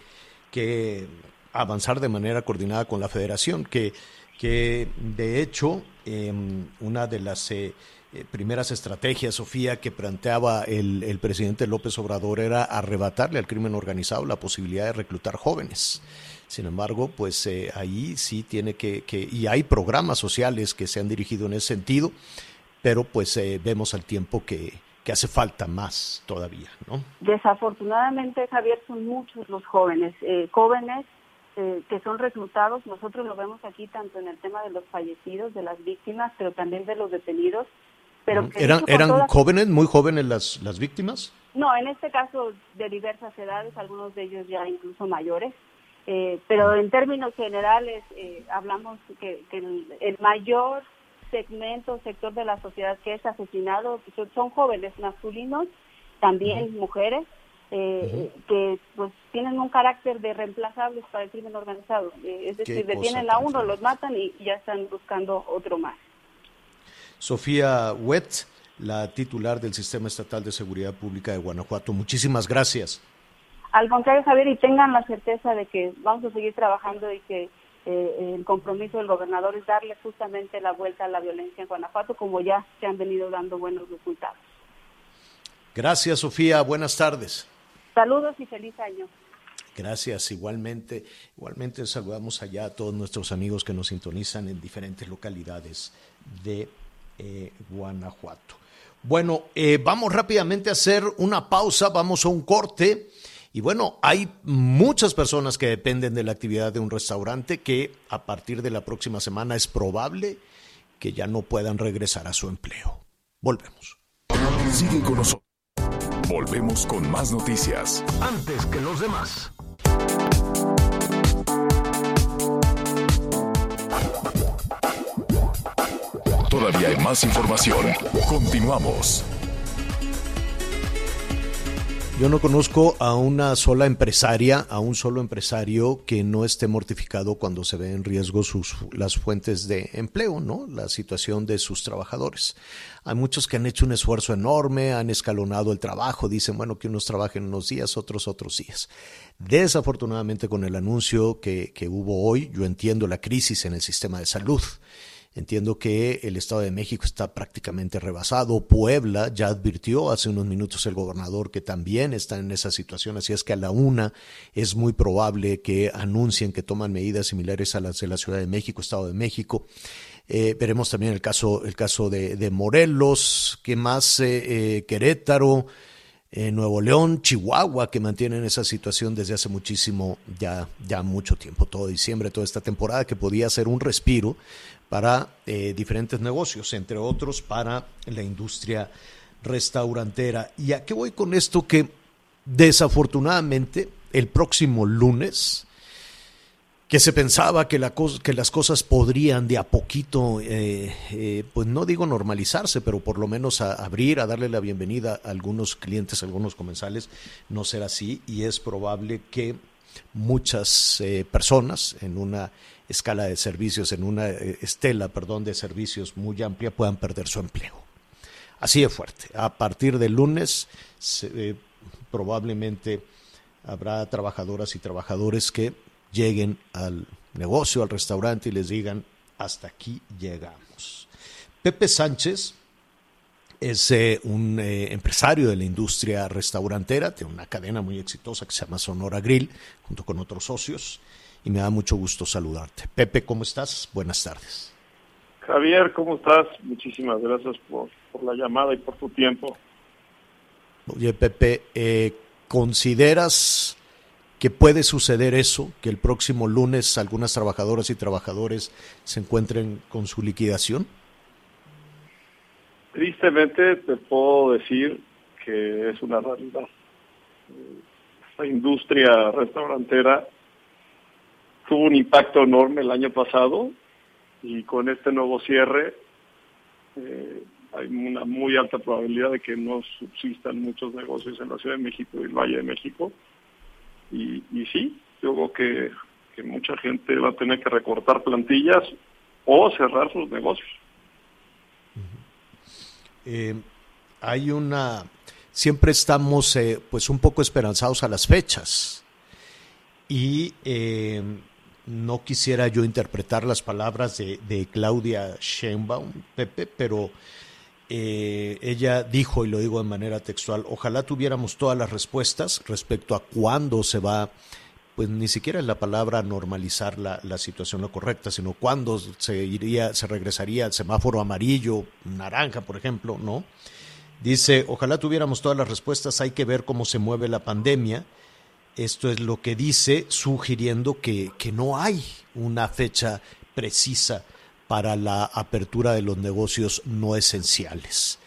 que avanzar de manera coordinada con la federación, que, que de hecho em, una de las eh, eh, primeras estrategias, Sofía, que planteaba el, el, presidente López Obrador era arrebatarle al crimen organizado la posibilidad de reclutar jóvenes. Sin embargo, pues eh, ahí sí tiene que, que, y hay programas sociales que se han dirigido en ese sentido, pero pues eh, vemos al tiempo que, que hace falta más todavía, ¿no? Desafortunadamente, Javier, son muchos los jóvenes, eh, jóvenes eh, que son reclutados. Nosotros lo vemos aquí tanto en el tema de los fallecidos, de las víctimas, pero también de los detenidos, pero ¿Eran, eran todas... jóvenes, muy jóvenes las, las víctimas? No, en este caso de diversas edades, algunos de ellos ya incluso mayores. Eh, pero en términos generales eh, hablamos que, que el, el, mayor segmento, sector de la sociedad que es asesinado son, son jóvenes masculinos, también uh -huh. mujeres, eh, uh -huh. que pues tienen un carácter de reemplazables para el crimen organizado. Eh, es decir, detienen a uno, los matan y ya están buscando otro más. Sofía Wet, la titular del Sistema Estatal de Seguridad Pública de Guanajuato. Muchísimas gracias. Al contrario, Javier, y tengan la certeza de que vamos a seguir trabajando y que eh, el compromiso del gobernador es darle justamente la vuelta a la violencia en Guanajuato, como ya se han venido dando buenos resultados. Gracias, Sofía. Buenas tardes. Saludos y feliz año. Gracias, igualmente. Igualmente saludamos allá a todos nuestros amigos que nos sintonizan en diferentes localidades de eh, Guanajuato. Bueno, eh, vamos rápidamente a hacer una pausa, vamos a un corte. Y bueno, hay muchas personas que dependen de la actividad de un restaurante que a partir de la próxima semana es probable que ya no puedan regresar a su empleo. Volvemos. Sigue con nosotros. Volvemos con más noticias. Antes que los demás. Todavía hay más información. Continuamos. Yo no conozco a una sola empresaria, a un solo empresario que no esté mortificado cuando se ve en riesgo sus, las fuentes de empleo, ¿no? La situación de sus trabajadores. Hay muchos que han hecho un esfuerzo enorme, han escalonado el trabajo, dicen, bueno, que unos trabajen unos días, otros otros días. Desafortunadamente, con el anuncio que, que hubo hoy, yo entiendo la crisis en el sistema de salud. Entiendo que el Estado de México está prácticamente rebasado. Puebla ya advirtió hace unos minutos el gobernador que también está en esa situación, así es que a la una es muy probable que anuncien que toman medidas similares a las de la Ciudad de México, Estado de México. Eh, veremos también el caso, el caso de, Morelos, que más eh, eh, Querétaro, Nuevo León, Chihuahua, que mantienen esa situación desde hace muchísimo, ya, ya mucho tiempo, todo diciembre, toda esta temporada, que podía ser un respiro para eh, diferentes negocios, entre otros para la industria restaurantera. ¿Y a qué voy con esto? Que desafortunadamente el próximo lunes, que se pensaba que, la cosa, que las cosas podrían de a poquito, eh, eh, pues no digo normalizarse, pero por lo menos a abrir, a darle la bienvenida a algunos clientes, a algunos comensales, no será así y es probable que muchas eh, personas en una escala de servicios, en una eh, estela, perdón, de servicios muy amplia puedan perder su empleo. Así de fuerte. A partir del lunes eh, probablemente habrá trabajadoras y trabajadores que lleguen al negocio, al restaurante y les digan, hasta aquí llegamos. Pepe Sánchez es eh, un empresario de la industria restaurantera, tiene una cadena muy exitosa que se llama Sonora Grill, junto con otros socios, y me da mucho gusto saludarte. Pepe, ¿cómo estás? Buenas tardes. Javier, ¿cómo estás? Muchísimas gracias por, por la llamada y por tu tiempo. Oye, Pepe, eh, ¿consideras que puede suceder eso, que el próximo lunes algunas trabajadoras y trabajadores se encuentren con su liquidación? Tristemente te puedo decir que es una realidad. La industria restaurantera tuvo un impacto enorme el año pasado y con este nuevo cierre eh, hay una muy alta probabilidad de que no subsistan muchos negocios en la Ciudad de México y el Valle de México. Y, y sí, yo creo que, que mucha gente va a tener que recortar plantillas o cerrar sus negocios. Eh, hay una, siempre estamos eh, pues un poco esperanzados a las fechas y eh, no quisiera yo interpretar las palabras de, de Claudia Sheinbaum, Pepe, pero eh, ella dijo, y lo digo de manera textual, ojalá tuviéramos todas las respuestas respecto a cuándo se va, pues ni siquiera es la palabra normalizar la, la situación lo correcta, sino cuándo se iría, se regresaría al semáforo amarillo, naranja, por ejemplo, ¿no? Dice, ojalá tuviéramos todas las respuestas, hay que ver cómo se mueve la pandemia. Esto es lo que dice, sugiriendo que, que no hay una fecha precisa para la apertura de los negocios no esenciales.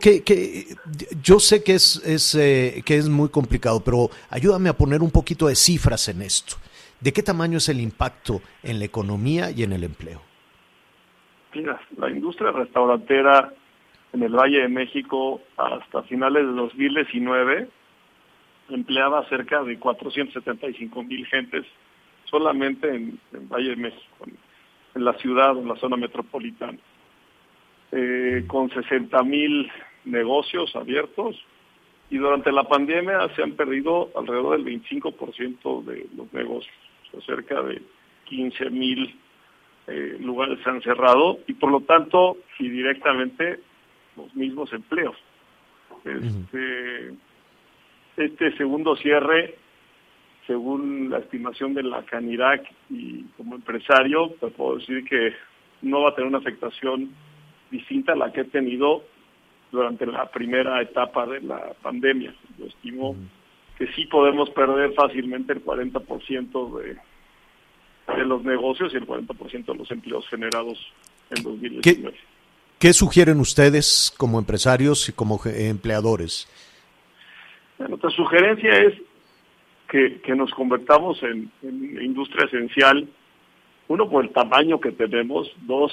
Que, que, yo sé que es, es eh, que es muy complicado, pero ayúdame a poner un poquito de cifras en esto. ¿De qué tamaño es el impacto en la economía y en el empleo? Mira, la industria restaurantera en el Valle de México hasta finales de 2019 empleaba cerca de 475 mil gentes solamente en, en Valle de México, en, la ciudad o en la zona metropolitana, eh, con 60 mil negocios abiertos y durante la pandemia se han perdido alrededor del 25% de los negocios, o sea, cerca de 15 mil eh, lugares se han cerrado y por lo tanto y directamente los mismos empleos. Este, este segundo cierre, según la estimación de la Canirac y como empresario, te puedo decir que no va a tener una afectación distinta a la que he tenido durante la primera etapa de la pandemia. Yo estimo que sí podemos perder fácilmente el 40% de, de los negocios y el 40% de los empleos generados en 2019. ¿Qué, ¿Qué sugieren ustedes como empresarios y como empleadores? Nuestra sugerencia es que, que nos convertamos en, industria esencial, uno por el tamaño que tenemos, dos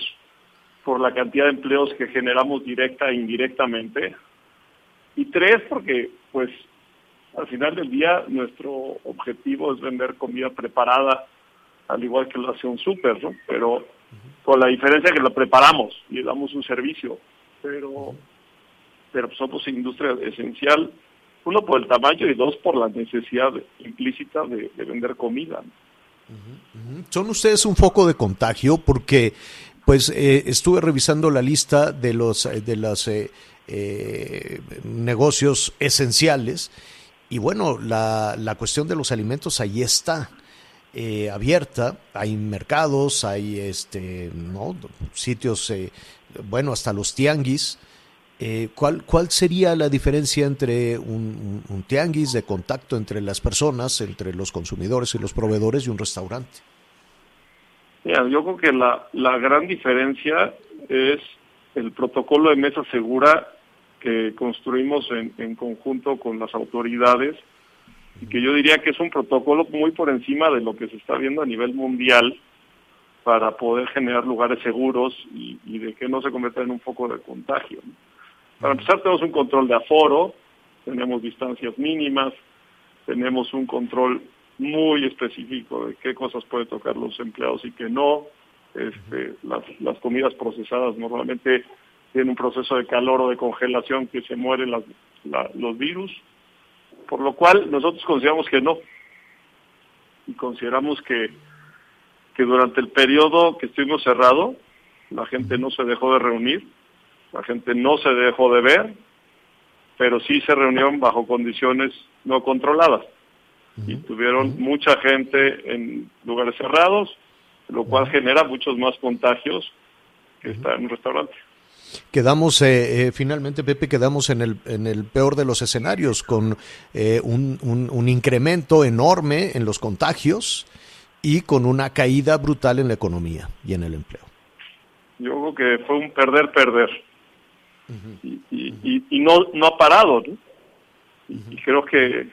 por la cantidad de empleos que generamos directa e indirectamente, y tres porque pues al final del día nuestro objetivo es vender comida preparada, al igual que lo hace un súper, ¿no? Pero con la diferencia que lo preparamos y damos un servicio, pero pero somos industria esencial uno por el tamaño y dos por la necesidad implícita de, de vender comida. Son ustedes un foco de contagio porque pues eh, estuve revisando la lista de los de los eh, eh, negocios esenciales y bueno la, la cuestión de los alimentos ahí está eh, abierta. Hay mercados hay este no sitios bueno hasta los tianguis eh, ¿cuál, ¿Cuál sería la diferencia entre un, tianguis de contacto entre las personas, entre los consumidores y los proveedores y un restaurante? Yo creo que la, la gran diferencia es el protocolo de mesa segura que construimos en, en conjunto con las autoridades y que yo diría que es un protocolo muy por encima de lo que se está viendo a nivel mundial para poder generar lugares seguros y, de que no se convierta en un foco de contagio. Para empezar, tenemos un control de aforo, tenemos distancias mínimas, tenemos un control muy específico de qué cosas pueden tocar los empleados y qué no. Este, las, comidas procesadas normalmente tienen un proceso de calor o de congelación que se mueren los virus, por lo cual nosotros consideramos que no. Y consideramos que, que durante el periodo que estuvimos cerrado, la gente no se dejó de reunir, la gente no se dejó de ver, pero sí se reunieron bajo condiciones no controladas. Uh -huh. Y tuvieron uh -huh. mucha gente en lugares cerrados, lo cual uh -huh. genera muchos más contagios que estar en un restaurante. Quedamos, eh, eh, finalmente, Pepe, quedamos en el, en el peor de los escenarios, con eh, un, un, un incremento enorme en los contagios y con una caída brutal en la economía y en el empleo. Yo creo que fue un perder-perder y, y, no, no ha parado. Y creo que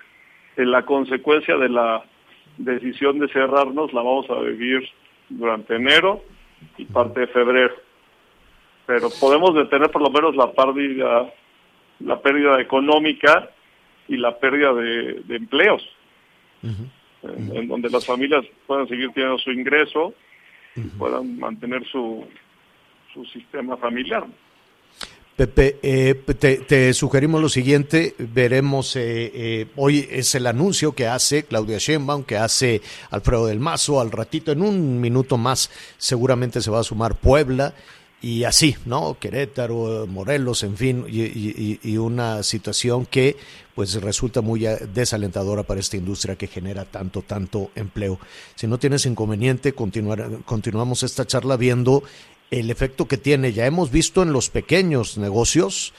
la consecuencia de la decisión de cerrarnos la vamos a vivir durante enero y parte de febrero. Pero podemos detener por lo menos la pérdida, la pérdida económica y la pérdida de, empleos, en, donde las familias puedan seguir teniendo su ingreso y puedan mantener su, su sistema familiar. Pepe, eh, te, sugerimos lo siguiente, veremos, eh, eh, hoy es el anuncio que hace Claudia Sheinbaum, que hace Alfredo del Mazo, al ratito, en un minuto más, seguramente se va a sumar Puebla, y así, ¿no? Querétaro, Morelos, en fin, y, una situación que pues resulta muy desalentadora para esta industria que genera tanto, tanto empleo. Si no tienes inconveniente, continuar, continuamos esta charla viendo el efecto que tiene. Ya hemos visto en los pequeños negocios,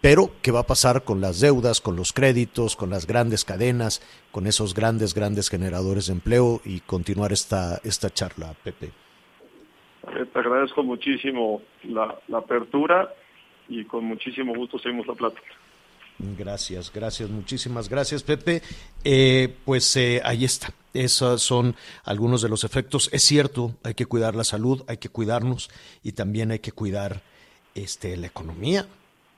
pero ¿qué va a pasar con las deudas, con los créditos, con las grandes cadenas, con esos grandes, grandes generadores de empleo y continuar esta, esta charla, Pepe? Te agradezco muchísimo la, apertura y con muchísimo gusto seguimos la plática. Gracias, gracias, muchísimas gracias, Pepe. Eh, pues eh, ahí está. Esos son algunos de los efectos. Es cierto, hay que cuidar la salud, hay que cuidarnos y también hay que cuidar este, la economía.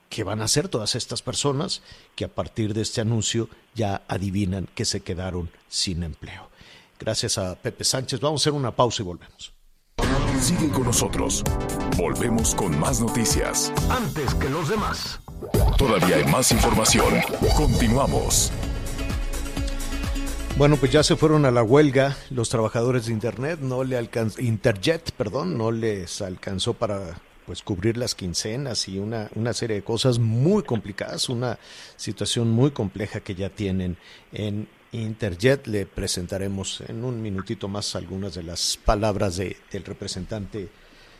¿Qué van a hacer todas estas personas que a partir de este anuncio ya adivinan que se quedaron sin empleo? Gracias a Pepe Sánchez. Vamos a hacer una pausa y volvemos. Sigue con nosotros. Volvemos con más noticias. Antes que los demás. Todavía hay más información. Continuamos. Bueno, pues ya se fueron a la huelga los trabajadores de Internet, no le alcanzó, Interjet, perdón, no les alcanzó para pues cubrir las quincenas y una, una serie de cosas muy complicadas, una situación muy compleja que ya tienen en Interjet. Le presentaremos en un minutito más algunas de las palabras de, del representante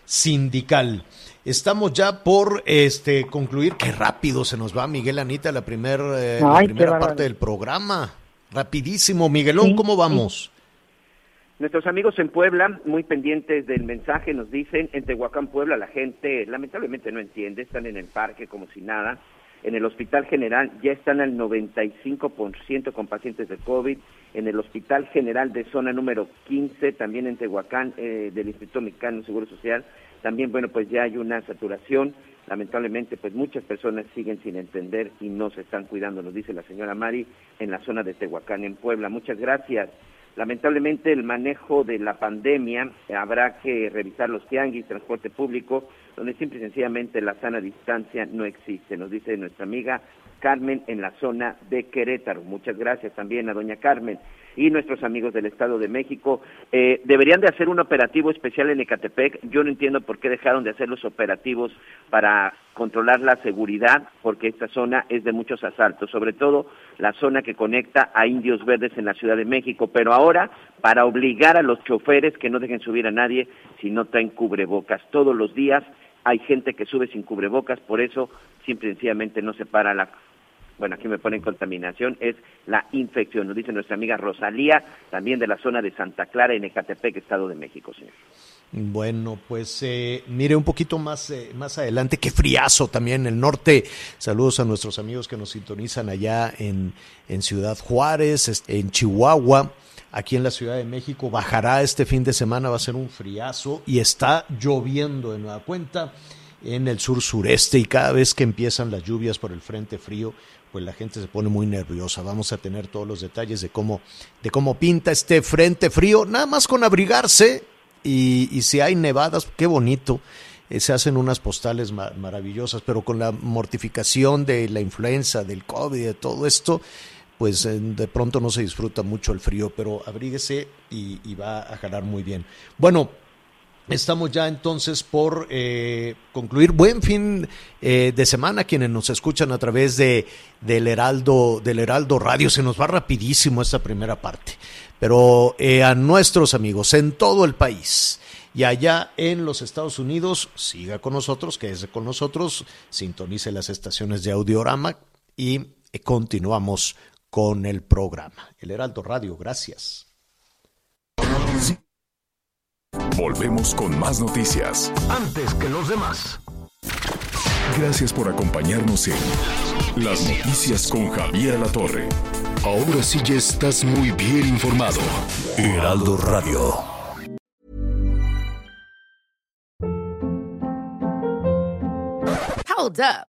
sindical. Estamos ya por este concluir. Qué rápido se nos va, Miguel Anita, la, primer, eh, la primera parte del programa. Rapidísimo, Miguelón, ¿cómo vamos? Nuestros amigos en Puebla, muy pendientes del mensaje, nos dicen, en Tehuacán, Puebla, la gente lamentablemente no entiende, están en el parque como si nada. En el Hospital General ya están al 95% con pacientes de COVID. En el Hospital General de Zona número 15, también en Tehuacán, eh, del Instituto Mexicano de Seguro Social, también, bueno, pues ya hay una saturación lamentablemente pues muchas personas siguen sin entender y no se están cuidando, nos dice la señora Mari en la zona de Tehuacán, en Puebla. Muchas gracias. Lamentablemente el manejo de la pandemia habrá que revisar los tianguis, transporte público, donde simple y sencillamente la sana distancia no existe, nos dice nuestra amiga Carmen en la zona de Querétaro. Muchas gracias también a doña Carmen y nuestros amigos del Estado de México. Eh, deberían de hacer un operativo especial en Ecatepec. Yo no entiendo por qué dejaron de hacer los operativos para controlar la seguridad, porque esta zona es de muchos asaltos, sobre todo la zona que conecta a Indios Verdes en la Ciudad de México. Pero ahora, para obligar a los choferes que no dejen subir a nadie si no traen cubrebocas, todos los días hay gente que sube sin cubrebocas, por eso simple y sencillamente no se para la bueno, aquí me ponen contaminación, es la infección, nos dice nuestra amiga Rosalía, también de la zona de Santa Clara, en Ecatepec, Estado de México, señor. Bueno, pues eh, mire un poquito más, eh, más adelante, qué friazo también en el norte. Saludos a nuestros amigos que nos sintonizan allá en, en Ciudad Juárez, en Chihuahua, aquí en la Ciudad de México. Bajará este fin de semana, va a ser un friazo y está lloviendo de nueva cuenta en el sur sureste y cada vez que empiezan las lluvias por el frente frío, pues la gente se pone muy nerviosa. Vamos a tener todos los detalles de cómo, de cómo pinta este frente frío, nada más con abrigarse y, si hay nevadas, qué bonito. Eh, se hacen unas postales maravillosas, pero con la mortificación de la influenza, del COVID, de todo esto, pues eh, de pronto no se disfruta mucho el frío, pero abríguese y, va a jalar muy bien. Bueno, Estamos ya entonces por eh, concluir. Buen fin eh, de semana quienes nos escuchan a través de del Heraldo del Heraldo Radio. Se nos va rapidísimo esta primera parte. Pero eh, a nuestros amigos en todo el país y allá en los Estados Unidos, siga con nosotros, quédese con nosotros, sintonice las estaciones de Audiorama y continuamos con el programa. El Heraldo Radio, gracias. Volvemos con más noticias. Antes que los demás. Gracias por acompañarnos en Las Noticias con Javier La Torre. Ahora sí ya estás muy bien informado. Heraldo Radio. Hold up.